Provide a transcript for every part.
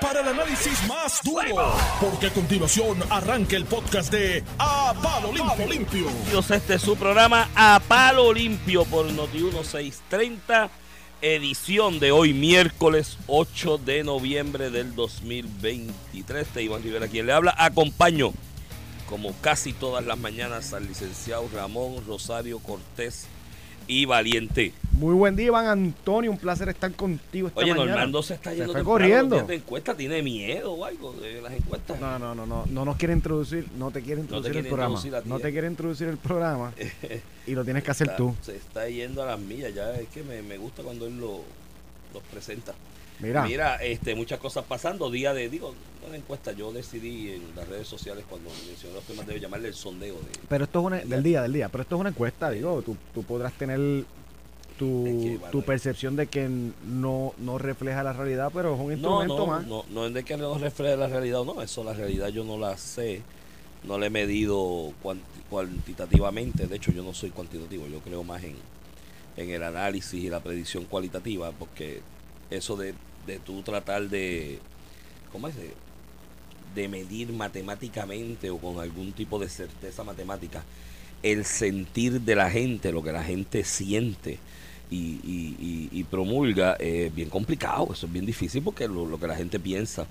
para el análisis más duro, porque a continuación arranca el podcast de A Palo Limpio. Este es su programa A Palo Limpio por Noti 1630, edición de hoy miércoles 8 de noviembre del 2023. Te Iván Rivera quien le habla. Acompaño, como casi todas las mañanas, al licenciado Ramón Rosario Cortés y Valiente. Muy buen día, Iván Antonio. Un placer estar contigo esta Oye, mañana. Normando se está yendo temprano, corriendo. ¿no tiene encuesta? ¿Tiene miedo o algo de las encuestas? No, no, no, no, no nos quiere introducir, no te quiere introducir el programa. introducir no eh. te quiere introducir el programa y lo tienes que hacer Está- tú. Se está yendo a las millas, ya es que me, me gusta cuando él lo, los presenta. Mira, Mira, este, muchas cosas pasando, día de, digo, no la encuesta, yo decidí en las redes sociales cuando mencioné los temas, debo llamarle el sondeo de... pero esto es una, del día, del día, pero esto es una encuesta, digo, tú, tú podrás tener tu, Es que, tu Manuel. percepción de que no, no refleja la realidad, pero es un instrumento no, más. no, no es de que no refleje la realidad o no, eso la realidad yo no la sé, no la he medido cuanti- cuantitativamente, de hecho yo no soy cuantitativo, yo creo más en, en el análisis y la predicción cualitativa, porque eso de, de tú tratar de, ¿cómo es? De, medir matemáticamente o con algún tipo de certeza matemática el sentir de la gente, lo que la gente siente y, y- y- y promulga, es bien complicado, eso es bien difícil porque lo, lo que la gente piensa,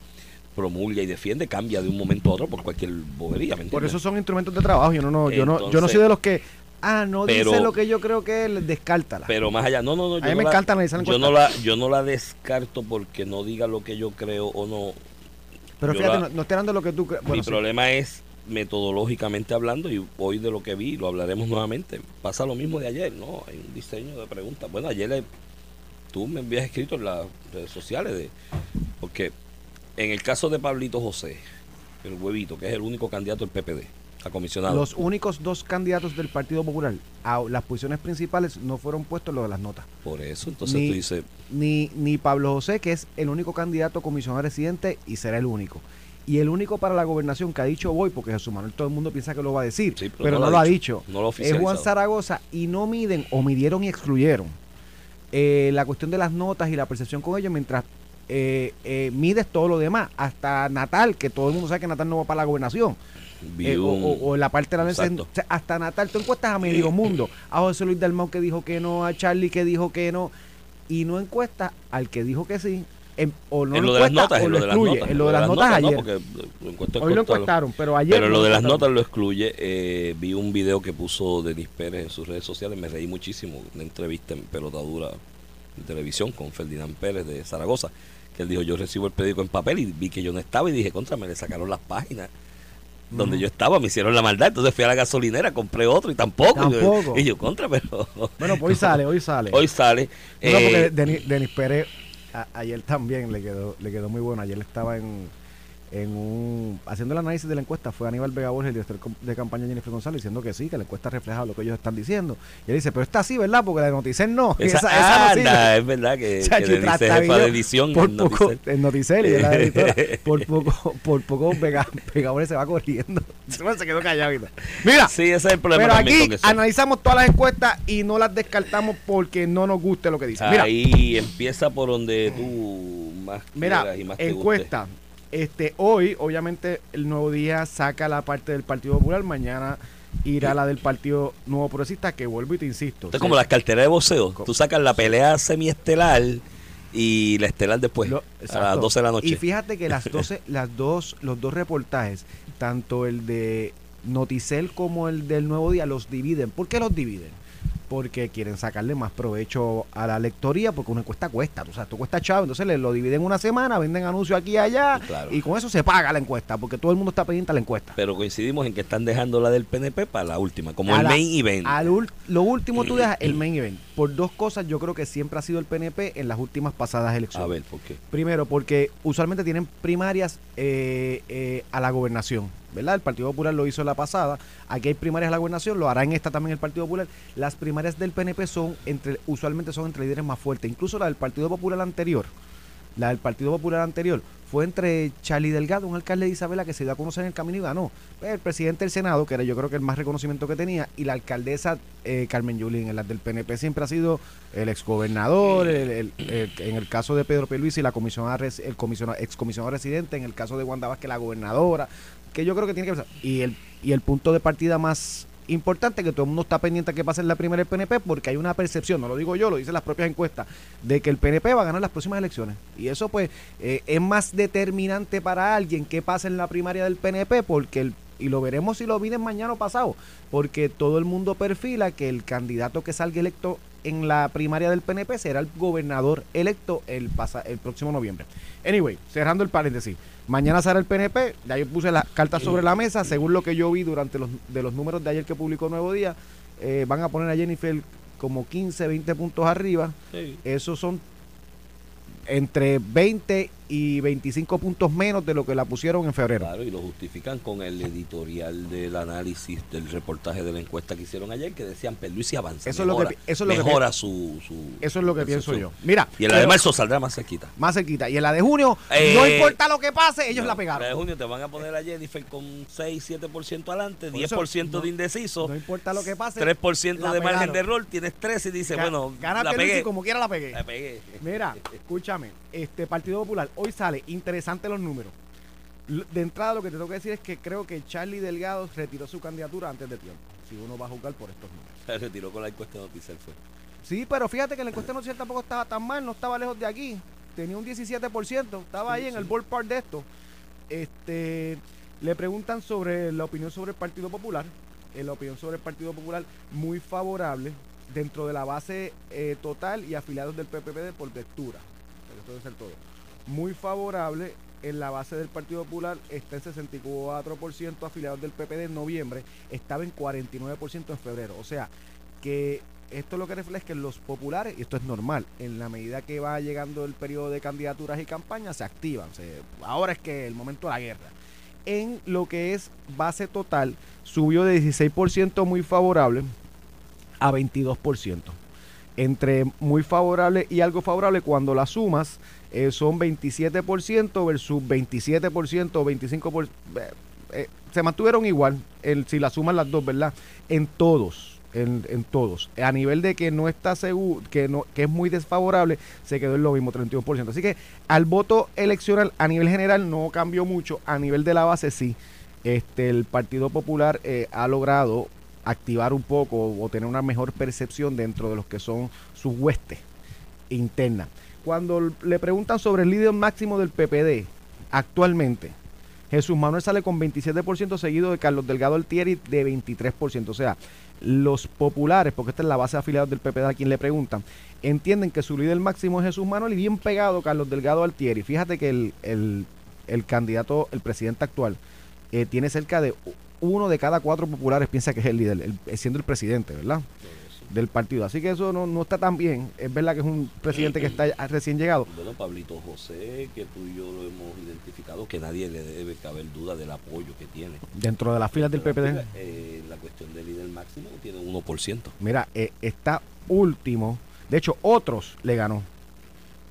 promulga y defiende cambia de un momento a otro por cualquier bobería, ¿me Por eso son instrumentos de trabajo. Yo no, no, yo no, yo no soy de los que, ah, no Pero- dice lo que yo creo que es, descártala. Pero más allá, no, no, no. A yo mí no me la- encanta analizar yo no, la, yo no la descarto porque no diga lo que yo creo o no. pero yo fíjate, la- no, no estoy hablando de lo que tú crees. Mi sí. problema es metodológicamente hablando y hoy de lo que vi lo hablaremos nuevamente. Pasa lo mismo de ayer, ¿no? Hay un diseño de preguntas. Bueno, ayer le- tú me habías escrito en las redes sociales de porque en el caso de Pablito José, el huevito, que es el único candidato del PPD a comisionado. Los únicos dos candidatos del Partido Popular a las posiciones principales no fueron puestos los de las notas. por eso, entonces Ni- tú dices, Ni, ni Pablo José, que es el único candidato a comisionado residente y será el único. Y el único para la gobernación que ha dicho voy, porque Jesús Manuel todo el mundo piensa que lo va a decir, Sí, pero, no, lo ha dicho. no lo es Juan. Zaragoza y no miden o midieron y excluyeron eh, la cuestión de las notas y la percepción con ellos mientras eh, eh, mides todo lo demás. Hasta Natal, que todo el mundo sabe que Natal no va para la gobernación. Eh, o, o- o la parte de la sea, hasta Natal, tú encuestas a medio mundo. A José Luis Dalmau que dijo que no, a Charlie que dijo que no, y no encuestas al que dijo que sí, en- o no en lo lo de las notas, o en lo lo de las excluye. notas. En lo de las notas no, ayer. porque lo encuentro Hoy lo encuestaron, pero ayer. Pero no lo de las notas lo excluye. Eh, vi un video que puso Denis Pérez en sus redes sociales, me reí muchísimo. Una entrevista en pelotadura de televisión con Ferdinand Pérez de Zaragoza. Que él dijo: Yo recibo el periódico en papel y vi que yo no estaba y dije: Contra, me le sacaron las páginas donde yo estaba, me hicieron la maldad. Entonces fui a la gasolinera, compré otro y tampoco. Tampoco. Y yo, contra, pero. Bueno, pues hoy sale, hoy sale. Hoy sale. No, porque eh, Denis, Denis Pérez a- ayer también le quedó, le quedó muy bueno. Ayer estaba en, en un haciendo el análisis de la encuesta. Fue Aníbal Vega Borges, el director de campaña Jennifer González, diciendo que sí, que la encuesta refleja lo que ellos están diciendo. Y él dice, pero está así, ¿verdad? Porque la de Noticel no. esa, esa, esa no sirve. anda, es verdad que, Chacho, que es trata jefa de edición. por en poco, en Noticel y la editora, por poco, por poco Vega, Vega Borges se va corriendo. se quedó callado. Mira, Sí, ese es el problema pero aquí con eso. analizamos todas las encuestas y no las descartamos porque no nos guste lo que dice. Mira, Ahí empieza por donde tú más Mira, y más te encuesta. Este, hoy, obviamente, el nuevo día saca la parte del Partido Popular. Mañana irá la del Partido Nuevo Progresista, que vuelvo y te insisto. Esto es sí, como las carteras de boxeo. Tú sacas la pelea semiestelar y la estelar después, lo- a las exacto. 12 de la noche. Y fíjate que las 12, las dos, los dos reportajes, tanto el de Noticel como el del Nuevo Día, los dividen. ¿Por qué los dividen? Porque quieren sacarle más provecho a la lectoría, porque una encuesta cuesta, o sea, esto cuesta chavo, entonces le lo dividen una semana, venden anuncios aquí y allá, Claro. y con eso se paga la encuesta, porque todo el mundo está pendiente a la encuesta. Pero coincidimos en que están dejando la del PNP para la última, como A el la- main event. Al lo último tú dejas el main event. Por dos cosas yo creo que siempre ha sido el PNP en las últimas pasadas elecciones. A ver, ¿por qué? Primero, porque usualmente tienen primarias eh, eh, a la gobernación, ¿verdad? El Partido Popular lo hizo en la pasada, aquí hay primarias a la gobernación, lo hará en esta también el Partido Popular. Las primarias del PNP son usualmente son entre líderes más fuertes, incluso la del Partido Popular anterior, la del Partido Popular anterior fue entre Charlie Delgado, un alcalde de Isabela que se dio a conocer en el camino y ganó. El presidente del Senado, que era yo creo que el más reconocimiento que tenía, y la alcaldesa eh, Carmen Yulín, en la del PNP siempre ha sido el exgobernador, en el caso de Pedro y la comisionada, el comisionado, excomisionado residente, en el caso de Wanda Vázquez, la gobernadora, que yo creo que tiene que pasar. Y el, y el punto de partida más importante que todo el mundo está pendiente a que pase en la primera el PNP porque hay una percepción, no lo digo yo, lo dicen las propias encuestas, de que el PNP va a ganar las próximas elecciones. Y eso pues eh, es más determinante para alguien que pase en la primaria del PNP porque el y lo veremos si lo vienen mañana o pasado, porque todo el mundo perfila que el candidato que salga electo en la primaria del PNP será el gobernador electo el, el próximo noviembre. Anyway, cerrando el paréntesis, mañana será el PNP, ya yo puse las cartas sobre la mesa, según lo que yo vi durante los, de los números de ayer que publicó Nuevo Día, eh, van a poner a Jennifer como 15, 20 puntos arriba. Esos son entre 20 y 25 puntos menos de lo que la pusieron en febrero. Claro, y lo justifican con el editorial del análisis del reportaje de la encuesta que hicieron ayer, que decían y avanza. Eso es lo que, eso es lo mejora que, su, Eso es lo que pienso yo. Mira. Y en la de marzo saldrá más cerquita. Más cerquita. Y en la de junio, eh, no importa lo que pase, ellos la pegaron. En la de junio te van a poner a Jennifer con 6, 7% adelante, 10% de indeciso. No importa lo que pase. 3% de margen de error, tienes 3 y dices, bueno, la pegué. como quiera la pegué. La pegué. Mira, escúchame, este Partido Popular, hoy sale interesante los números. De entrada lo que te tengo que decir es que creo que Charlie Delgado retiró su candidatura antes de tiempo. Si uno va a jugar por estos números. Se retiró con la encuesta de Noticiel fue. Sí, pero fíjate que la encuesta de Noticiel tampoco estaba tan mal, no estaba lejos de aquí. Tenía un 17%, estaba ahí en el ballpark de esto. Este, le preguntan sobre la opinión sobre el Partido Popular. Eh, la opinión sobre el Partido Popular muy favorable dentro de la base eh, total y afiliados del PPP por lectura. Ser todo muy favorable. En la base del Partido Popular está en 64% afiliados del PPD en noviembre, estaba en 49% en febrero. O sea, que esto lo que refleja es que los populares, y esto es normal, en la medida que va llegando el periodo de candidaturas y campañas, se activan. ahora es que el momento de la guerra. En lo que es base total, subió de 16% muy favorable a 22%. Entre muy favorable y algo favorable, cuando las sumas, eh, son 27% versus 27% o 25%. Eh, eh, se mantuvieron igual, si la suman las dos, ¿verdad? En todos, en, todos. A nivel de que no está seguro, que, no, que es muy desfavorable, se quedó en lo mismo, 31%. Así que al voto eleccional a nivel general no cambió mucho, a nivel de la base sí. Este, el Partido Popular ha logrado activar un poco o tener una mejor percepción dentro de los que son sus huestes internas cuando le preguntan sobre el líder máximo del PPD actualmente, Jesús Manuel sale con 27% seguido de Carlos Delgado Altieri de 23%. O sea, los populares, porque esta es la base de afiliados del PPD a quien le preguntan, entienden que su líder máximo es Jesús Manuel y bien pegado Carlos Delgado Altieri. Fíjate que el, candidato, el presidente actual, eh, tiene cerca de uno de cada cuatro populares piensa que es el líder, siendo el presidente, ¿verdad? Del partido. Así que eso no, no está tan bien. Es verdad que es un presidente que está recién llegado. Bueno, Pablito José, que tú y yo lo hemos identificado, que nadie le debe caber duda del apoyo que tiene. Dentro de las filas del PPD. Eh, la cuestión del líder máximo tiene un 1%. Mira, eh, está último. De hecho, otros le ganó.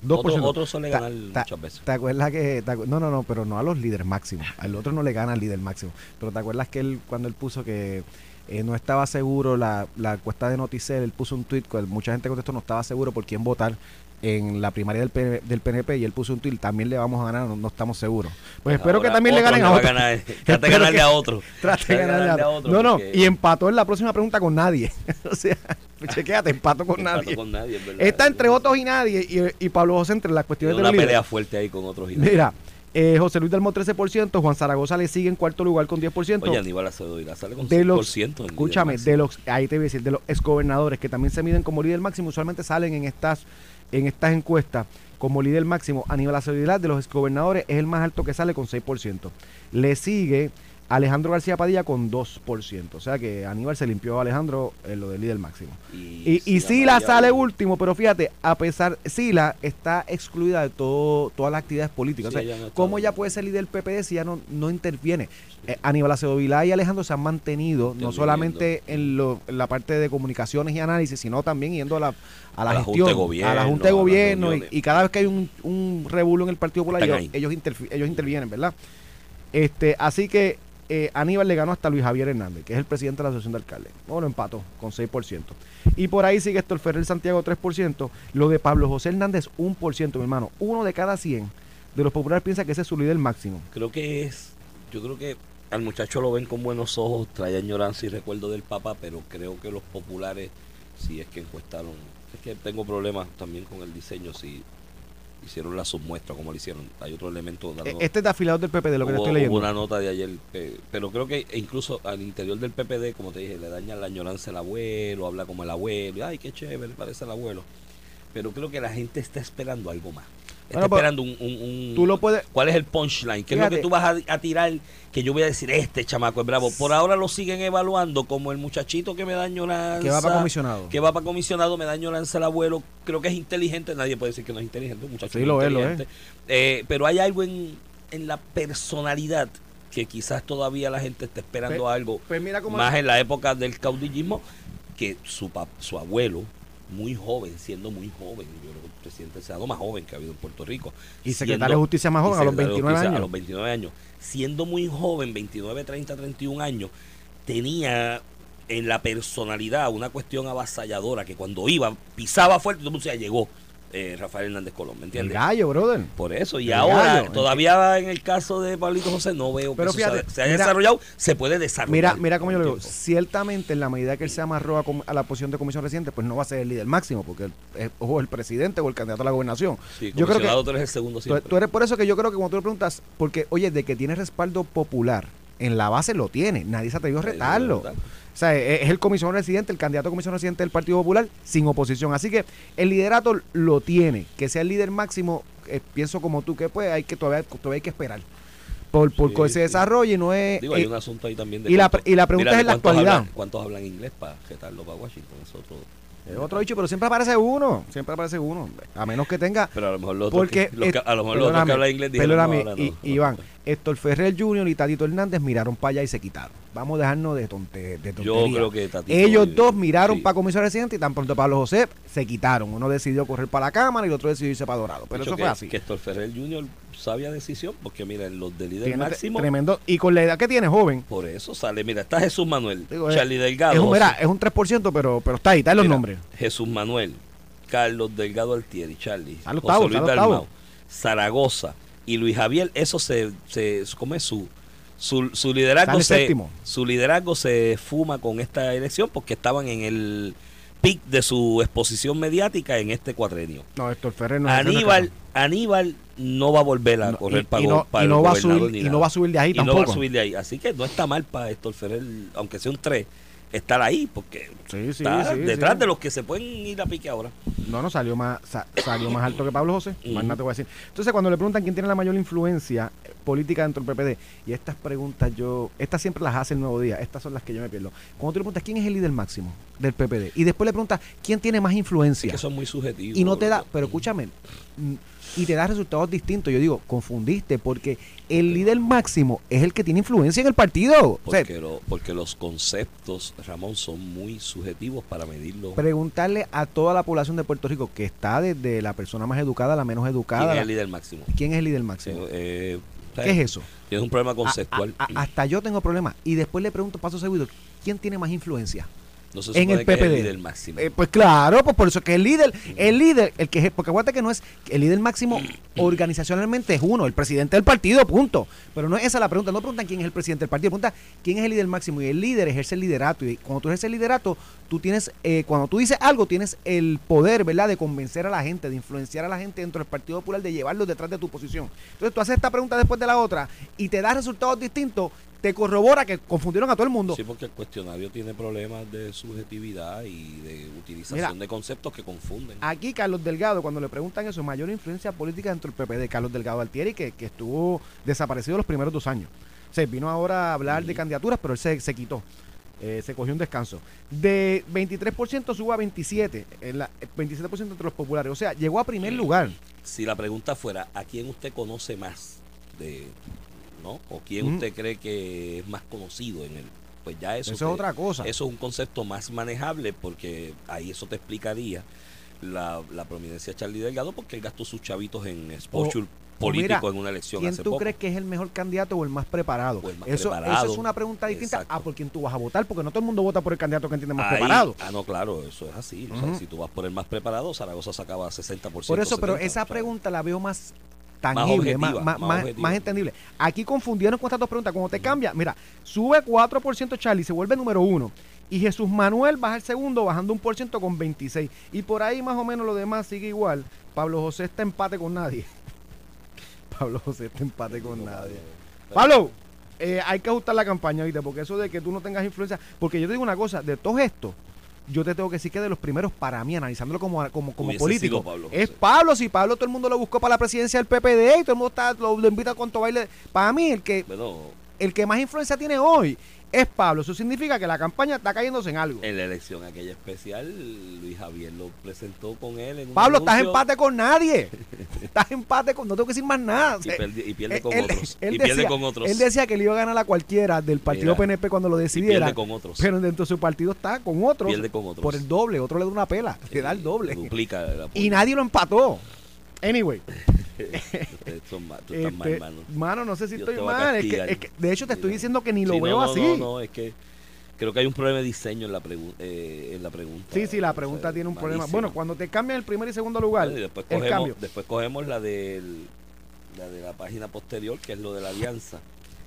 2%. Otros son le ganan muchas veces. ¿Te acuerdas que.? no, no, no, pero no a los líderes máximos. Al otro no le gana al líder máximo. Pero ¿te acuerdas que él, cuando él puso que eh, no estaba seguro la, la encuesta de Noticel, él puso un tweet, mucha gente contestó, no estaba seguro por quién votar en la primaria del, del PNP y él puso un tweet, también le vamos a ganar, no, estamos seguros. Pues espero que también le ganen a otro. trate de ganarle a otro. Trate de ganarle a otro. No, no, y empató en la próxima pregunta con nadie. o sea, chequéate, empató con nadie. con nadie Está entre otros y nadie y, y Pablo José entre las cuestiones de una pelea fuerte ahí con otros y nadie. Mira, eh, José Luis Dalmo 13%, Juan Zaragoza le sigue en cuarto lugar con 10%. Oye, Aníbal Acevedo sale con de Los, escúchame, de los, ahí te voy a decir, de los exgobernadores que también se miden como líder máximo, usualmente salen en estas, en estas encuestas como líder máximo. Aníbal Acevedo de los exgobernadores es el más alto que sale con 6%. Le sigue Alejandro García Padilla con 2%. O sea que Aníbal se limpió a Alejandro en lo del líder máximo. Y, y, Sila sale último, pero fíjate, a pesar, Sila está excluida de todo, todas las actividades políticas. o sea, ¿cómo ella puede ser líder del PPD si ya no, no interviene? Eh, Aníbal Acedo Vilá y Alejandro se han mantenido no solamente en, lo, la parte de comunicaciones y análisis, sino también yendo a la, a la, gestión, a la Junta de Gobierno. Y, cada vez que hay un, un revuelo en el Partido Popular, ellos, ellos, ellos intervienen, ¿verdad? Este, así que eh, Aníbal le ganó hasta Luis Javier Hernández, que es el presidente de la Asociación de Alcaldes. Bueno, empató con 6%. Y por ahí sigue Héctor Ferrer Santiago 3%. Lo de Pablo José Hernández 1%, mi hermano. Uno de cada 100 de los populares piensa que ese es su líder máximo. Creo que es, yo creo que al muchacho lo ven con buenos ojos, trae añoranza y recuerdo del Papa, pero creo que los populares, si es que encuestaron, es que tengo problemas también con el diseño, si hicieron la submuestra como lo hicieron. Hay otro elemento. E, este es de del PPD, lo que estoy leyendo. Hubo una nota de ayer, eh, pero creo que incluso al interior del PPD, como te dije, le daña la añoranza al abuelo, habla como el abuelo, ay, qué chévere, parece el abuelo. Pero creo que la gente está esperando algo más. Está pues, esperando un, tú lo puedes, ¿Cuál es el punchline? ¿Qué es lo que tú vas a, tirar? Que yo voy a decir, este chamaco es bravo. Por ahora lo siguen evaluando como el muchachito que me daño la Que va para comisionado. Que va para comisionado, me daño lanza el abuelo. Creo que es inteligente. Nadie puede decir que no es inteligente. Un muchacho sí, lo inteligente. Eh, pero hay algo en, en la personalidad que quizás todavía la gente está esperando algo. Pues más en la época del caudillismo que su, su abuelo muy joven, siendo muy joven. Yo creo que el presidente del Senado más joven que ha habido en Puerto Rico. Y secretario de Justicia más joven a los 29 años. A los 29 años. Siendo muy joven, 29, 30, 31 años, tenía en la personalidad una cuestión avasalladora que cuando iba pisaba fuerte, todo el mundo se llegó eh, Rafael Hernández Colón, ¿me entiendes? El gallo, brother. Por eso, y ahora, todavía en el caso de Pablito José, no veo Pero que se, haya desarrollado, se puede desarrollar. Mira, mira cómo yo lo digo, ciertamente en la medida que él se amarró a, la posición de comisión reciente, pues no va a ser el líder máximo, porque es o el presidente o el candidato a la gobernación. yo creo que tú eres el segundo siempre. Tú, eres por eso que yo creo que cuando tú le preguntas, porque, oye, de que tiene respaldo popular, en la base lo tiene, nadie se atrevió a retarlo. O sea, e-, es el comisionado residente, el candidato a comisionado residente del Partido Popular sin oposición. Así que el liderato lo tiene. Que sea el líder máximo, eh, pienso como tú, que pues hay que todavía, todavía hay que esperar. Por, por que se desarrolle no es... Digo, hay eh, un asunto ahí también de... Y, la, y la pregunta es en la actualidad. ¿Cuántos hablan inglés para jetarlo para Washington? Es otro... Es otro dicho, pero siempre aparece uno. Siempre aparece uno. A menos que tenga. Pero a lo mejor los porque, que, a lo mejor los que hablan inglés perdóname, y, Iván, Héctor Ferrer Jr. y Tatito Hernández miraron para allá y se quitaron. Vamos a dejarnos de, tonte, de tontería. Yo creo que Tatito, Ellos dos miraron para Comisión Residente y tan pronto Pablo José se quitaron. Uno decidió correr para la Cámara y el otro decidió irse para Dorado. Pero eso fue así. Que Héctor Ferrer Jr sabia decisión, porque mira, los de líder máximo. Tremendo. Y con la edad que tiene, joven. Por eso sale, mira, está Jesús Manuel, Charlie Delgado. Es un, es un 3%, pero, pero está ahí, está en los nombres. Jesús Manuel, Carlos Delgado Altieri, Charlie, José Luis Dalmau, Zaragoza y Luis Javier, eso se, se ¿cómo es su? Su, su liderazgo se, su liderazgo se fuma con esta elección porque estaban en el pic de su exposición mediática en este cuatrenio. No, Héctor Ferrer no Aníbal, Aníbal no va a volver a correr para, y no, y no va a subir, y no va a subir de ahí tampoco. no va a subir de ahí. Así que no está mal para Héctor Ferrer, aunque sea un 3, estar ahí, porque está detrás de los que se pueden ir a pique ahora. No, no, salió más, salió más alto que Pablo José, más nada te voy a decir. Entonces, cuando le preguntan quién tiene la mayor influencia política dentro del PPD, y estas preguntas yo, estas siempre las hace el Nuevo Día, estas son las que yo me pierdo. Cuando tú le preguntas quién es el líder máximo del PPD, y después le preguntas quién tiene más influencia. que son muy subjetivos. Y no te da, pero escúchame, y te da resultados distintos. Yo digo, confundiste, porque el líder máximo es el que tiene influencia en el partido. Porque, porque los conceptos, Ramón, son muy subjetivos para medirlo. Preguntarle a toda la población de Puerto Rico, que está desde la persona más educada a la menos educada. ¿Quién es el líder máximo? ¿Quién es el líder máximo? Eh, ¿Qué es eso? Es un problema conceptual. hasta yo tengo problemas. Y después le pregunto, paso seguido, ¿quién tiene más influencia? No se en el PPD. el líder máximo. Eh, pues claro, pues por eso que el líder, el líder, el que es, porque aguanta que no es, el líder máximo organizacionalmente es uno, el presidente del partido, punto. Pero no es esa la pregunta, no preguntan quién es el presidente del partido, preguntan quién es el líder máximo y el líder ejerce el liderato y cuando tú ejerces el liderato, tú tienes, eh, cuando tú dices algo, tienes el poder, ¿verdad?, de convencer a la gente, de influenciar a la gente dentro del Partido Popular, de llevarlos detrás de tu posición. Entonces tú haces esta pregunta después de la otra y te da resultados distintos te corrobora que confundieron a todo el mundo. Sí, porque el cuestionario tiene problemas de subjetividad y de utilización de conceptos que confunden. Aquí Carlos Delgado, cuando le preguntan eso, mayor influencia política dentro del PPD, Carlos Delgado Altieri, que, que estuvo desaparecido los primeros dos años. Se vino ahora a hablar de candidaturas, pero él se, se quitó. Eh, se cogió un descanso. De 23% sube a 27%, en la, 27% entre los populares. O sea, llegó a primer lugar. Si la pregunta fuera, ¿a quién usted conoce más? de ¿no? ¿O quién Mm. usted cree que es más conocido en él? Pues ya eso, Eso es otra cosa. Eso es un concepto más manejable porque ahí eso te explicaría la, la prominencia de Charlie Delgado porque él gastó sus chavitos en exposure político mira, en una elección ¿Quién hace tú poco. crees que es el mejor candidato o el más preparado? O el más eso, preparado. eso es una pregunta distinta Exacto. a por quién tú vas a votar, porque no todo el mundo vota por el candidato que entiende más Ahí- preparado. Ah, no, claro, eso es así. O sea, Ujú. si tú vas por el más preparado, Zaragoza sacaba 60%. Por eso, pero 70, esa o sea, pregunta la veo más tangible, más, objetiva, más, más más- entendible. Aquí confundieron con estas dos preguntas. Cuando te cambia, mira, sube 4% Charlie, se vuelve número uno. Y Jesús Manuel baja el segundo, bajando un por ciento con 26. Y por ahí más o menos lo demás sigue igual. Pablo José está empate con nadie. Pablo José está empate con nadie. Pablo, eh, hay que ajustar la campaña, ¿viste? Porque eso de que tú no tengas influencia. Porque yo te digo una cosa, de todo esto, yo te tengo que decir que de los primeros para mí, analizándolo como, como, como político, Pablo es. Pablo. Si Pablo todo el mundo lo buscó para la presidencia del PPD y todo el mundo está, lo, lo invita a cuanto baile. Para mí, el que, el que más influencia tiene hoy es Pablo. Eso significa que la campaña está cayéndose en algo. en la elección aquella especial, Luis Javier lo presentó con él. En un Pablo, estás en empate con nadie. estás en empate con. No tengo que decir más nada. Y, perdi- y pierde Él- con él- otros. él y pierde decía- con otros. Él decía que le iba a ganar a cualquiera del partido Mira, PNP cuando lo y decidiera. pierde con otros. Pero dentro de su partido está con otros. Pierde con otros. Por el doble. Otro le da una pela. Le da el doble. Duplica la Y nadie lo empató. Anyway. Son ma- tú estás mal, este, mano. mano, no sé si Dios estoy mal. Es que, es que, de hecho, te estoy diciendo que ni lo Sí, no, veo no, así. No, no, es que creo que hay un problema de diseño en la, pregu- eh, en la pregunta. Sí, sí, la O sea, pregunta tiene un problema. Bueno, cuando te cambian el primer y segundo lugar, Bueno, y después el cogemos, cambio. después cogemos la del la de la página posterior, que es lo de la alianza.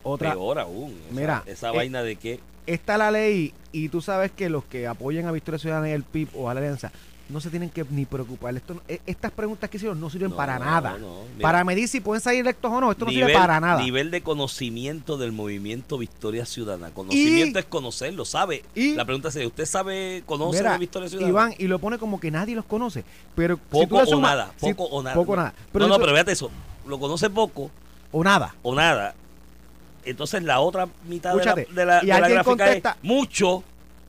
Otra, Peor aún. Mira, esa eh, vaina de que está la ley y tú sabes que los que apoyen a Victoria Ciudadana y el PIB o a la alianza no se tienen que ni preocupar. Esto, eh, estas preguntas que hicieron no sirven No, para nada. no, para medir si pueden salir electos o no, esto no sirve para nada. nivel de conocimiento del movimiento Victoria Ciudadana. Conocimiento Y- es conocerlo, ¿sabe? y- la pregunta es, ¿usted sabe, conoce Mira, a Victoria Ciudadana? Iván, y lo pone como que nadie los conoce. Pero si poco o nada, si- poco o nada. Poco nada. Pero no, no, pero fíjate eso. Lo conoce poco o nada. o nada. Entonces la otra mitad de la, de la, y de la alguien gráfica contesta- es mucho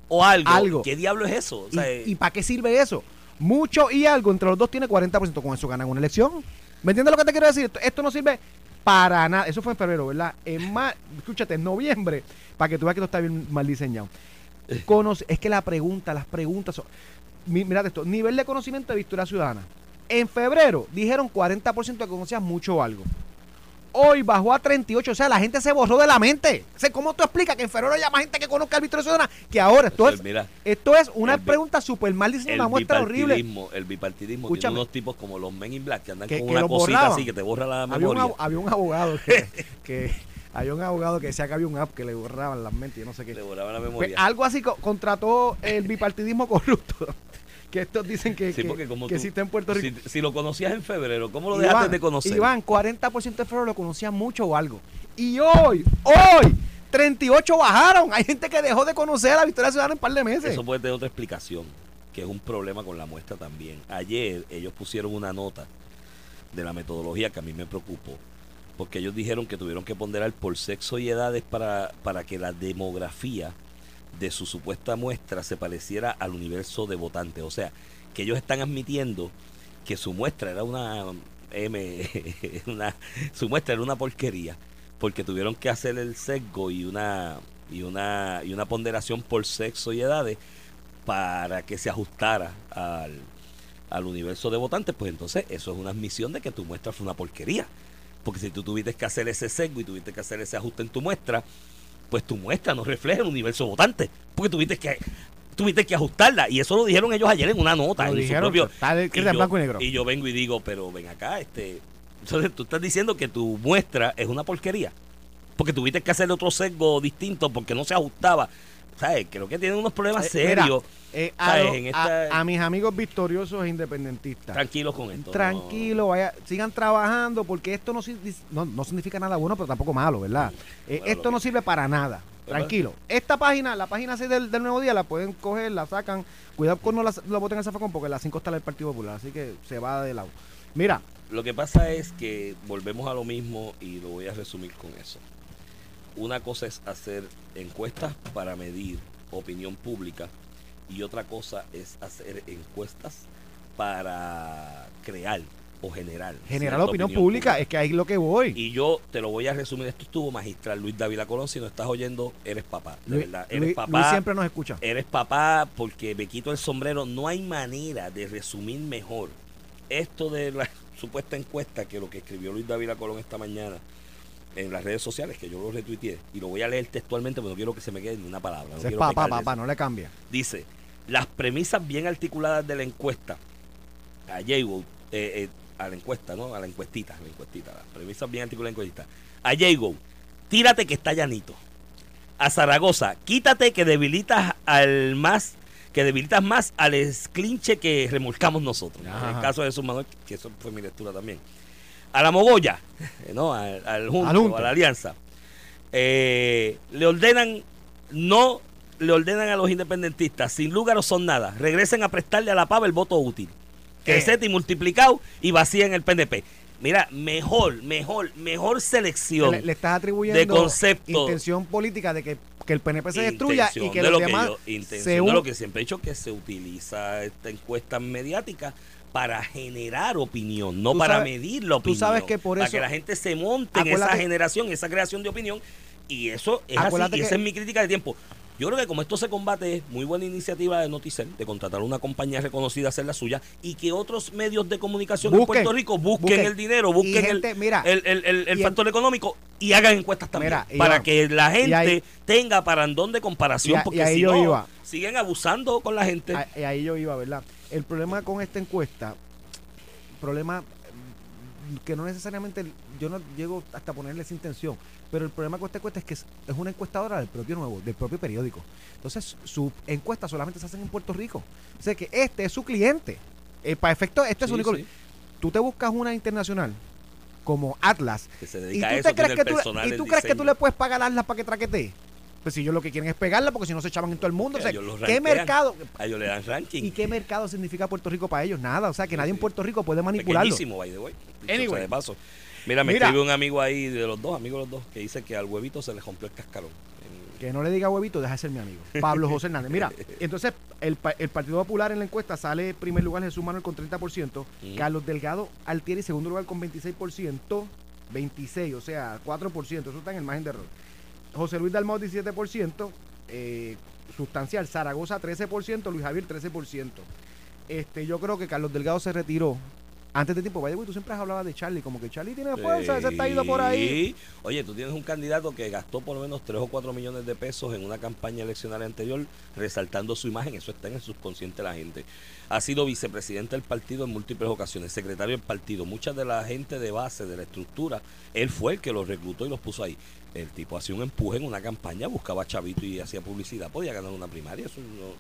o algo. Algo. ¿Qué diablo es eso? O sea, ¿Y, para qué sirve eso? Mucho y algo entre los dos tiene 40%. Con eso ganan una elección. ¿Me entiendes lo que te quiero decir? Esto, esto no sirve para nada. Eso fue en febrero, ¿verdad? En mar, escúchate, en noviembre, para que tú veas que esto está bien mal diseñado. Conoce, es que la pregunta, las preguntas son. mi- Mírate esto, nivel de conocimiento de Victoria Ciudadana. En febrero dijeron 40% que conocías mucho o algo. Hoy bajó a 38, o sea, la gente se borró de la mente. O sea, ¿Cómo tú explicas que en febrero haya más gente que conozca a Victoria Ciudadana que ahora? Esto Pues es, mira, esto es una el pregunta súper mal diseñada, una muestra horrible. el bipartidismo Escúchame. tiene unos tipos como los Men in Black que andan Que- con que una cosita borraban. así que te borra la Había un, memoria. ab- había un abogado que, que- había un abogado que decía que había un app que le borraban las mentes, yo no sé qué. Le borraba la Pues, memoria. algo así co- contrató el bipartidismo corrupto. Que estos dicen que, Sí, que- como que tú- existe en Puerto Rico. Si, si lo conocías en febrero, ¿cómo lo dejaste de conocer? Iván, 40% de febrero lo conocían mucho o algo. Y hoy, hoy, 38 bajaron. Hay gente que dejó de conocer a la Victoria Ciudadana en un par de meses. Eso puede tener otra explicación, que es un problema con la muestra también. Ayer ellos pusieron una nota de la metodología que a mí me preocupó, porque ellos dijeron que tuvieron que ponderar por sexo y edades para, para que la demografía de su supuesta muestra se pareciera al universo de votantes. O sea, que ellos están admitiendo que su muestra era una M, una, su muestra era una porquería, porque tuvieron que hacer el sesgo y una y una y una ponderación por sexo y edades para que se ajustara al, al universo de votantes, pues entonces eso es una admisión de que tu muestra fue una porquería. Porque si tú tuviste que hacer ese sesgo y tuviste que hacer ese ajuste en tu muestra, pues tu muestra no refleja el universo votante. Porque tuviste que tuviste que ajustarla. Y eso lo dijeron ellos ayer en una nota. Lo en su dijeron, propio, está escrito y yo- blanco y negro. Y yo vengo y digo, pero ven acá, este. Entonces tú estás diciendo que tu muestra es una porquería. Porque tuviste que hacer otro sesgo distinto porque no se ajustaba. ¿Sabes? Creo que tienen unos problemas Eh, mira, serios. eh, a, ¿sabes? lo- En a- esta- a mis amigos victoriosos e independentistas. Tranquilos con esto. Tranquilo, vaya, sigan trabajando porque esto no, no, no significa nada bueno, pero tampoco malo, ¿verdad? Eh, Bueno, esto no sirve para nada. Tranquilo. Esta página, la página 6 del, del Nuevo Día, la pueden coger, la sacan. Cuidado con no la, la boten en el zafacón porque la 5 está del Partido Popular, así que se va de lado. Mira, Lo que pasa es que volvemos a lo mismo y lo voy a resumir con eso. Una cosa es hacer encuestas para medir opinión pública y otra cosa es hacer encuestas para crear o generar. Generar cierta opinión, pública, es que ahí es lo que voy. Y yo te lo voy a resumir, esto estuvo magistral. Luis Dávila Colón, si no estás oyendo, eres papá. De Luis, verdad, eres Luis- papá. Luis siempre nos escucha. Eres papá porque me quito el sombrero. No hay manera de resumir mejor esto de la supuesta encuesta que lo que escribió Luis Dávila Colón esta mañana en las redes sociales, que yo lo retuiteé. Y lo voy a leer textualmente porque no quiero que se me quede ni una palabra. no quiero papá, papá, eso. no le cambia. Dice, las premisas bien articuladas de la encuesta, a Jago, eh, eh, a la encuesta, ¿no? A la encuestita, a la encuestita, las premisas bien articuladas de la encuestita. A Jago, tírate que está llanito. A Zaragoza, quítate que debilitas al más, que debilitas más al esclinche que remolcamos nosotros. Ajá. En el caso de Jesús Manuel, que eso fue mi lectura también. A la Mogolla, eh, ¿no? Al, al junto, Al junto. a la alianza. Eh, le ordenan no le ordenan a los independentistas, sin lugar o son nada, regresen a prestarle a la pava el voto útil. Crecete y multiplicado y vacían el PNP. Mira, mejor, mejor, mejor selección. Le, le estás atribuyendo de concepto. intención política de que, que el PNP se destruya y que de los lo demás yo- intención se de lo que siempre he dicho que se utiliza esta encuesta mediática para generar opinión, no Tú para sabes- medir la tú opinión. sabes que por para eso- que la gente se monte en esa generación, esa creación de opinión. Y eso es así, y esa que- es mi crítica de tiempo. Yo creo que como esto se combate, es muy buena iniciativa de Noticel de contratar una compañía reconocida a hacer la suya y que otros medios de comunicación en Puerto Rico busquen, busquen. el dinero, busquen gente, el, mira, el, el- el- el y en- factor económico y hagan encuestas también. Mira, para que la gente ahí- tenga parandón de comparación, Y a- y porque ahí si yo no, iba. siguen abusando con la gente. A- y ahí yo iba, ¿verdad? El problema con esta encuesta, problema que no necesariamente, yo no llego hasta ponerle esa intención, pero el problema con esta encuesta es que es, es una encuestadora del propio nuevo, del propio periódico. Entonces, su encuesta solamente se hacen en Puerto Rico. O sea que este es su cliente. Eh, para efecto, este es su único. sí, Tú te buscas una internacional como Atlas que se ¿Y dedica tú, a eso, crees que tú, personal y tú crees que tú le puedes pagar a Atlas para que traquetee? Pues si ellos lo que quieren es pegarla, porque si no se echaban en todo el mundo. O sea, Ellos los ¿Qué rankean. mercado? A ellos le dan ranking. ¿Y qué mercado significa Puerto Rico para ellos? Nada. O sea, que Sí, nadie en. Puerto Rico puede manipularlo. Pequeñísimo, by the way. Sea Anyway. de paso. Mira, me Mira. escribe un amigo ahí de los dos, amigos de los dos, que dice que al huevito se le rompió el cascarón. Que no le diga huevito, deja de ser mi amigo. Pablo José Hernández. Mira, entonces el, pa- el Partido Popular en la encuesta sale en primer lugar Jesús Manuel con 30%, Mm. Carlos Delgado Altieri segundo lugar con 26%, 26, o sea, 4%, eso está en el margen de error. José Luis Dalmau 17%, eh, sustancial, Zaragoza 13%, Luis Javier 13%. Este, yo creo que Carlos Delgado se retiró antes de tiempo. Vaya, tú siempre has hablado de Charlie, como que Charlie tiene fuerza, ese está ido por ahí. Sí. Oye, tú tienes un candidato que gastó por lo menos 3 o 4 millones de pesos en una campaña eleccionaria anterior, resaltando su imagen. Eso está en el subconsciente de la gente. Ha sido vicepresidente del partido en múltiples ocasiones, secretario del partido. Mucha de la gente de base, de la estructura, él fue el que los reclutó y los puso ahí. El tipo hacía un empuje en una campaña, buscaba a Chavito y hacía publicidad. Podía ganar una primaria, eso no,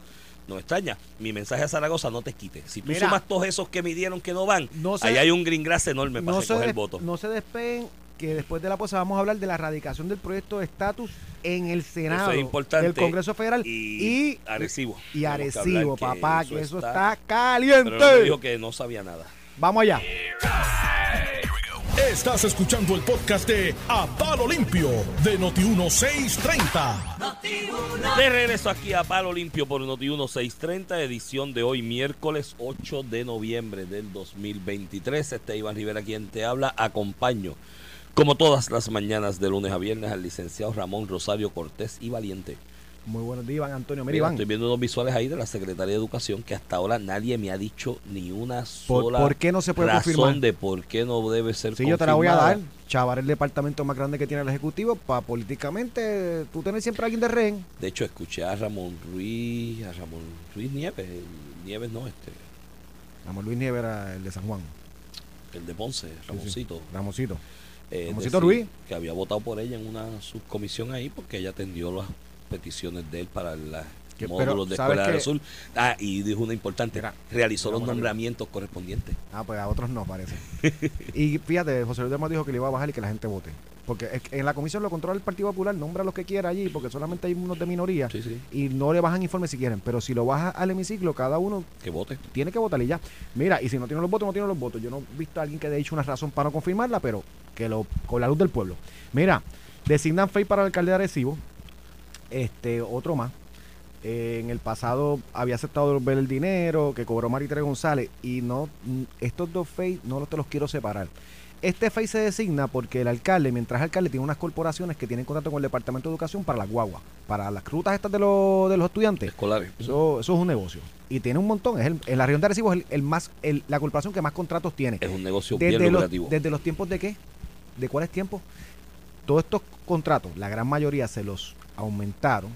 no extraña. Mi mensaje a Zaragoza, no te quites. Si tú Mira. sumas todos esos que midieron que no van, No se- ahí hay un green grass enorme para no se, recoger votos. no se despeguen que después de la posa vamos a hablar de la erradicación del proyecto de estatus en el Senado Eso es importante. del Congreso Federal Y, y, Arecibo. y que Arecibo, papá, que eso está, Pero caliente. me dijo que no sabía nada. Vamos allá. Estás escuchando el podcast de A Palo Limpio de Noti1630. De regreso aquí a Palo Limpio por Noti 1630, edición de hoy, miércoles 8 de noviembre del 2023. Este Iván Rivera quien te habla. Acompaño, como todas las mañanas de lunes a viernes, al licenciado Ramón Rosario Cortés y Valiente. Muy buenos días, Iván Antonio. Mira, Iván, estoy viendo unos visuales ahí de la Secretaría de Educación que hasta ahora nadie me ha dicho ni una ¿por, sola por qué no se puede razón confirmar? de por qué no debe ser Sí, yo te la voy a confirmada. dar. Chavar el departamento más grande que tiene el Ejecutivo para políticamente tú tener siempre a alguien de rehén. De hecho, escuché a Ramón Ruiz, a Ramón Ruiz Nieves, Nieves no, este, Ramón Luis Nieves era el de San Juan. el de Ponce, Ramoncito. Ramoncito. eh, Ramoncito decir Ruiz. Que había votado por ella en una subcomisión ahí porque ella atendió las peticiones de él para Que- módulos de ¿sabes Escuela del? Sur. Ah, y dijo una importante, Mira, realizó los nombramientos correspondientes. Ah, pues a otros no, parece. y fíjate, José Luis Delmau dijo que le iba a bajar y que la gente vote. Porque en la comisión lo controla el Partido Popular, nombra a los que quiera allí, porque solamente hay unos de minoría. Sí, sí, Y no le bajan informes si quieren. Pero si lo baja al hemiciclo, cada uno que vote. tiene que votar y ya. Mira, y si no tiene los votos, no tiene los votos. Yo no he visto a alguien que haya dicho una razón para no confirmarla, pero que lo con la luz del pueblo. Mira, Designan Fey para el alcalde de Arecibo. Este, otro más. Eh, en el pasado había aceptado devolver el dinero que cobró Maritere González. Y no, estos dos Fey no los te los quiero separar. Este FEI se designa porque el alcalde, mientras alcalde, tiene unas corporaciones que tienen contrato con el Departamento de Educación para las guaguas, para las rutas estas de, los, de los estudiantes. Escolares. Eso, eso es un negocio. Y tiene un montón. Es el- en la región de Arecibo es el, el más, el- la corporación que más contratos tiene. Es un negocio bien Desde los, lucrativo. desde los tiempos de qué? ¿De cuáles tiempos? Todos estos contratos, la gran mayoría se los aumentaron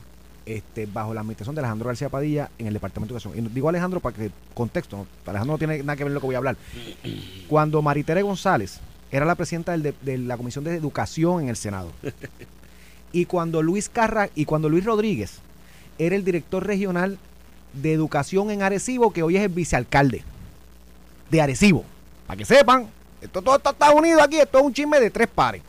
este, bajo la administración de Alejandro García Padilla en el Departamento de Educación. Y digo Alejandro para que contexto, ¿no? Alejandro no tiene nada que ver con lo que voy a hablar. Cuando Maritere González era la presidenta del de, de la Comisión de Educación en el Senado. y cuando Luis Carra y cuando Luis Rodríguez era el director regional de educación en Arecibo, que hoy es el vicealcalde de Arecibo. Para que sepan, esto todo esto está unido aquí, esto es un chisme de tres pares.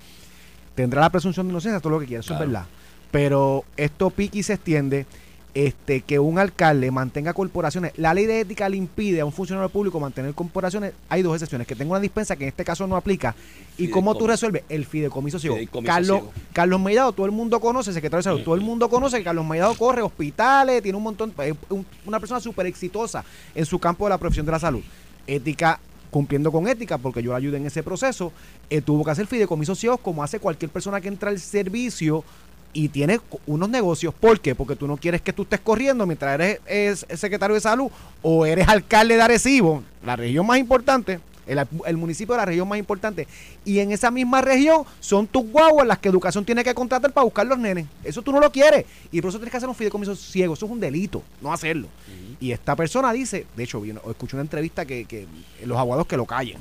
Tendrá la presunción de inocencia, todo lo que quiera, eso Claro. es verdad. Pero esto pique y se extiende este, que un alcalde mantenga corporaciones. La ley de ética le impide a un funcionario público mantener corporaciones. Hay dos excepciones, que tenga una dispensa que en este caso no aplica. ¿Y cómo tú Fideicomiso. resuelves? El fideicomiso ciego. Fideicomiso Carlos, ciego. Carlos todo el mundo conoce, secretario de salud, todo el mundo conoce que Carlos Mellado corre hospitales, tiene un montón, es un- una persona súper exitosa en su campo de la profesión de la salud. Ética cumpliendo con ética, porque yo la ayudé en ese proceso, eh, tuvo que hacer fideicomisos ciegos como hace cualquier persona que entra al servicio y tiene unos negocios. ¿Por qué? Porque tú no quieres que tú estés corriendo mientras eres es, secretario de salud o eres alcalde de Arecibo, la región más importante, el, el municipio de la región más importante. Y en esa misma región son tus guaguas las que educación tiene que contratar para buscar los nenes. Eso tú no lo quieres. Y por eso tienes que hacer un fideicomiso ciego. Eso es un delito, no hacerlo. Y esta persona dice, de hecho, escuché una entrevista que, que los abogados que lo callen.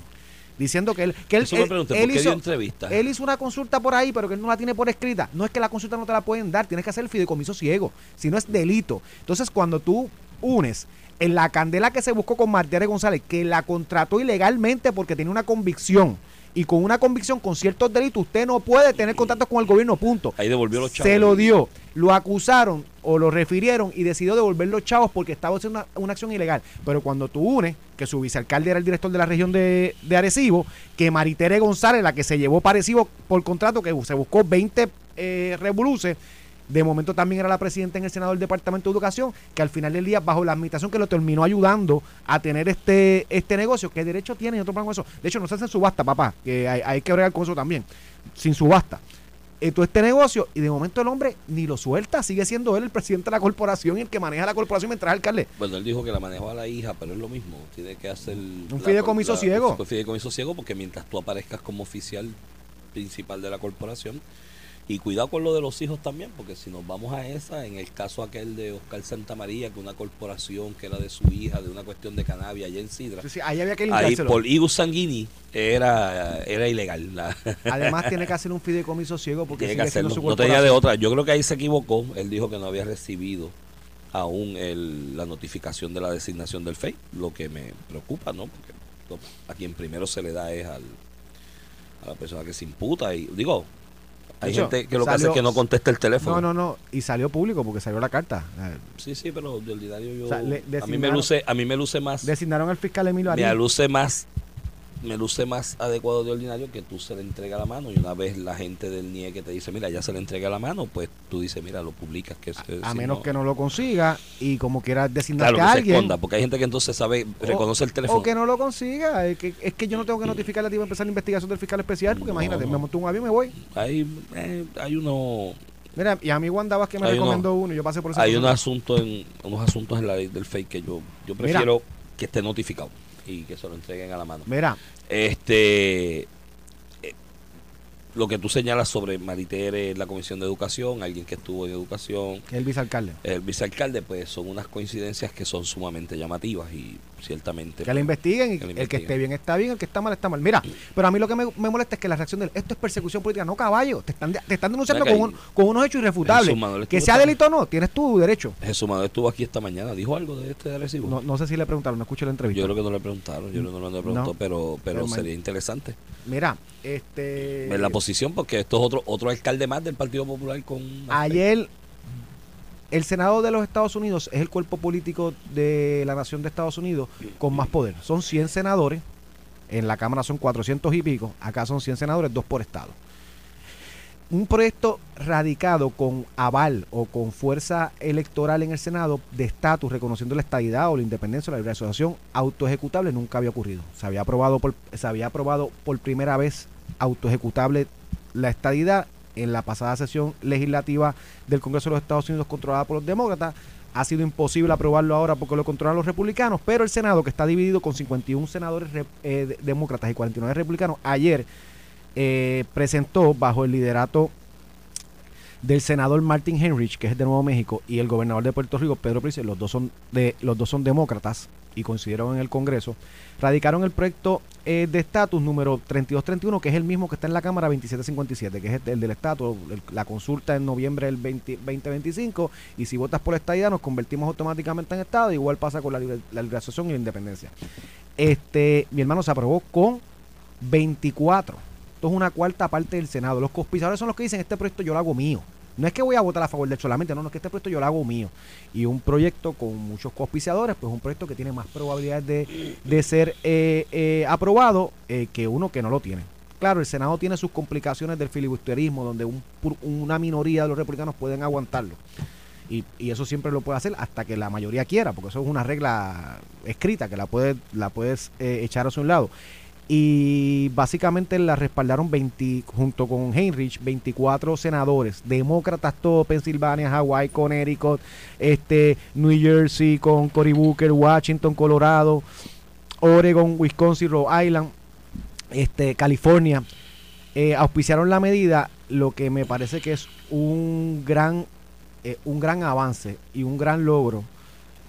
Diciendo que él, que él, él- pregunté, él ¿por qué hizo, entrevista? él hizo una consulta por ahí, pero que él no la tiene por escrita. No es que la consulta no te la pueden dar, tienes que hacer el fideicomiso ciego, si no es delito. Entonces, cuando tú unes en la candela que se buscó con Martiere González, que la contrató ilegalmente porque tenía una convicción, y con una convicción con ciertos delitos, usted no puede tener contactos con el gobierno, punto. Ahí devolvió los chavos. Se lo dio, lo acusaron o lo refirieron y decidió devolver los chavos porque estaba haciendo una, una acción ilegal. Pero cuando tú unes, que su vicealcalde era el director de la región de, de Arecibo, que Maritere González, la que se llevó para Arecibo por contrato, que se buscó 20 eh, revoluces, de momento también era la presidenta en el Senado del Departamento de Educación, que al final del día, bajo la administración que lo terminó ayudando a tener este, este negocio, que derecho tiene y otro plan con eso. De hecho, no se hace subasta, papá, que hay, hay que bregar con eso también, sin subasta eh, todo este negocio y de momento el hombre ni lo suelta, sigue siendo él el presidente de la corporación y el que maneja la corporación mientras es alcalde. Bueno, él dijo que la manejó a la hija, pero es lo mismo. Tiene que hacer. Un fideicomiso ciego. Un fideicomiso ciego, porque mientras tú aparezcas como oficial principal de la corporación. Y cuidado con lo de los hijos también, porque si nos vamos a esa, en el caso aquel de Oscar Santamaría, que una corporación que era de su hija, de una cuestión de cannabis allá en Sidra, Sí, sí, ahí había que ahí por Igus Sanguini era, era ilegal. La- Además tiene que hacer un fideicomiso ciego porque tiene sigue siendo hacerlo. su No tenía de otra. Yo creo que ahí se equivocó. Él dijo que no había recibido aún el- la notificación de la designación del FEI, lo que me preocupa, ¿no? Porque a quien primero se le da es al, a la persona que se imputa. Y digo, hay gente que lo que salió- hace es que no contesta el teléfono. No, no, no, y salió público porque salió la carta. Eh, Sí, sí, pero de ordinario yo. O sea, le- a mí me luce, a mí me luce más. Designaron al fiscal Emilio me Arias. luce más me luce más adecuado de ordinario que tú se le entrega la mano y una vez la gente del NIE que te dice mira ya se le entrega la mano pues tú dices mira lo publicas que se- A si menos no- que no lo consiga y como quiera designarte claro a que se alguien. esconda porque hay gente que entonces sabe reconoce el teléfono O que no lo consiga. Es que, es que yo no tengo que notificarle a ti para empezar la investigación del fiscal especial porque No. imagínate, me monto un avión y me voy. hay eh, hay uno Mira, y a mí Wanda Vázquez me Hay recomendó uno y yo pasé por ese hay unos asuntos en unos asuntos en la ley del fake que yo yo Mira. prefiero que esté notificado y que se lo entreguen a la mano. Mira, Este, lo que tú señalas sobre Maritere, la Comisión de Educación, alguien que estuvo en educación, el vicealcalde. el vicealcalde, pues son unas coincidencias que son sumamente llamativas y ciertamente... Que le investiguen y Que el que esté bien está bien, el que está mal está mal. Mira, pero a mí lo que me, me molesta es que la reacción de esto es persecución política, no caballo. Te están, te están denunciando con, un- con unos hechos irrefutables. Manuel Que sea delito o no, tienes tu derecho. Jesús Manuel estuvo aquí esta mañana, dijo algo de este Recibo. No, no sé si le preguntaron, no escuché la entrevista. yo creo que no le preguntaron, yo creo que no le preguntó, No. pero, pero sería interesante Mira, este. ver la posición porque esto es otro otro alcalde más del Partido Popular con... Ayer, el Senado de los Estados Unidos es el cuerpo político de la nación de Estados Unidos con más poder. Son 100 senadores, en la Cámara son 400 y pico, acá son 100 senadores, dos por estado. un proyecto radicado con aval o con fuerza electoral en el Senado de estatus reconociendo la estadidad o la independencia o la libre asociación autoejecutable nunca había ocurrido. Se había aprobado por, se había aprobado por primera vez autoejecutable la estadidad en la pasada sesión legislativa del Congreso de los Estados Unidos controlada por los demócratas. Ha sido imposible aprobarlo ahora porque lo controlan los republicanos, pero el Senado, que está dividido con 51 senadores eh, demócratas y 49 republicanos, ayer eh, presentó bajo el liderato del senador Martin Henrich, que es de Nuevo México, y el gobernador de Puerto Rico, Pedro Pérez, los dos son de los dos son demócratas y coincidieron en el Congreso, radicaron el proyecto eh, de estatus número 3231, que es el mismo que está en la Cámara 2757, que es el, del estatus, la consulta en noviembre del 2025, y si votas por esta idea nos convertimos automáticamente en Estado, igual pasa con la, la liberación y la independencia. Este, mi hermano se aprobó con 24 esto es una cuarta parte del Senado. Los conspiradores son los que dicen, este proyecto yo lo hago mío. No es que voy a votar a favor de él solamente, no, no es que este proyecto yo lo hago mío. Y un proyecto con muchos cospiciadores, pues un proyecto que tiene más probabilidades de, ser eh, eh, aprobado eh, que uno que no lo tiene. Claro, el Senado tiene sus complicaciones del filibusterismo, donde una minoría de los republicanos pueden aguantarlo. Y, eso siempre lo puede hacer hasta que la mayoría quiera, porque eso es una regla escrita que la, puede, la puedes echar hacia un lado y básicamente la respaldaron 20, junto con Heinrich 24 senadores, demócratas todos, Pensilvania, Hawaii, Connecticut, este, New Jersey con Cory Booker, Washington, Colorado, Oregon, Wisconsin, Rhode Island, este, California, eh, auspiciaron la medida, lo que me parece que es un gran, eh, un gran avance y un gran logro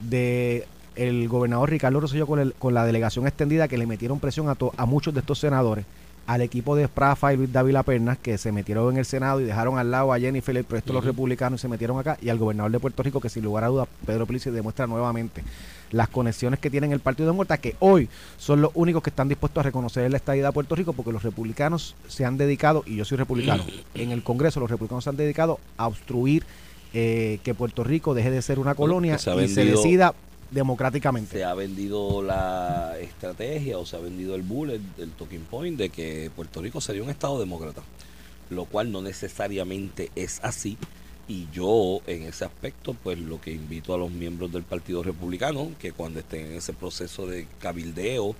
de el gobernador Ricardo Rosselló con, con la delegación extendida que le metieron presión a, a muchos de estos senadores, al equipo de Sprafa y Luis Dávila Pernas, que se metieron en el Senado y dejaron al lado a Jennifer el proyecto de los republicanos y se metieron acá, y al gobernador de Puerto Rico, que sin lugar a dudas, Pedro Pelici demuestra nuevamente las conexiones que tienen el Partido de Muerta, que hoy son los únicos que están dispuestos a reconocer la estadía de Puerto Rico, porque los republicanos se han dedicado, y yo soy republicano, en el Congreso los republicanos se han dedicado a obstruir eh, que Puerto Rico deje de ser una colonia y se decida democráticamente. Se ha vendido la estrategia o se ha vendido el bullet, el talking point de que Puerto Rico sería un Estado demócrata, lo cual no necesariamente es así. Y yo en ese aspecto, pues lo que invito a los miembros del Partido Republicano, que cuando estén en ese proceso de cabildeo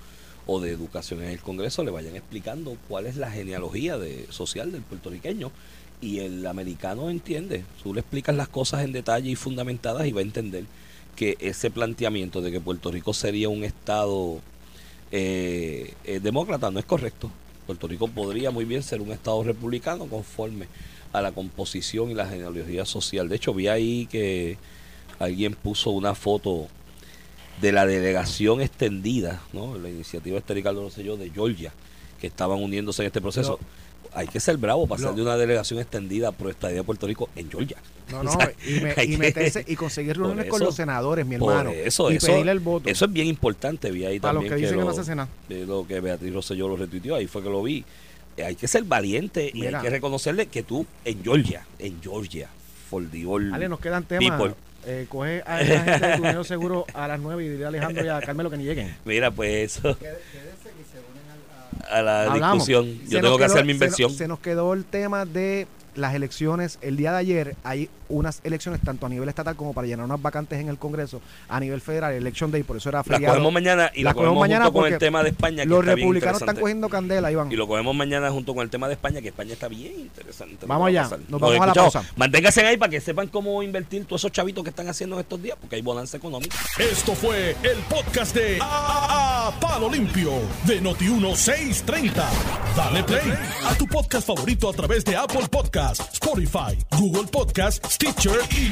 o de educación en el Congreso, le vayan explicando cuál es la genealogía de, social del puertorriqueño. Y el americano entiende, tú le explicas las cosas en detalle y fundamentadas y va a entender que ese planteamiento de que Puerto Rico sería un Estado eh, eh, demócrata no es correcto. Puerto Rico podría muy bien ser un Estado republicano conforme a la composición y la genealogía social. De hecho, vi ahí que alguien puso una foto de la delegación extendida, ¿no? la iniciativa este Ricardo Rosselló de Georgia, que estaban uniéndose en este proceso hay que ser bravo para ser de una delegación extendida por estadía de Puerto Rico en Georgia. No, no, y, meterse y conseguir reuniones con los senadores, mi hermano. Eso, y eso, pedirle el voto. Eso es bien importante. Vi ahí para también los que, dicen que, lo, no se cena. lo que Beatriz Rosselló lo retuiteó, ahí fue que lo vi. Eh, hay que ser valiente y hay que reconocerle que tú en Georgia, en Georgia, for the Ale, nos quedan temas. Eh, coge a esa gente de tu seguro a las 9 y dile a Alejandro y a Carmelo que ni lleguen. Mira, pues eso a la discusión. Yo tengo que hacer mi inversión. se nos quedó el tema de las elecciones el día de ayer hay unas elecciones tanto a nivel estatal como para llenar unas vacantes en el Congreso a nivel federal, Election Day, por eso era feriado. La cogemos mañana y la cogemos, mañana junto con el tema de España. Que los republicanos están cogiendo candela, Iván. Y lo cogemos mañana junto con el tema de España, que España está bien interesante. Vamos allá, nos vamos a la pausa. Manténganse ahí para que sepan cómo invertir todos esos chavitos que están haciendo en estos días, porque hay bonanza económica. Esto fue el podcast de A, Palo Limpio de Noti1630. Dale play a tu podcast favorito a través de Apple Podcasts, Spotify, Google Podcasts, Stitcher y.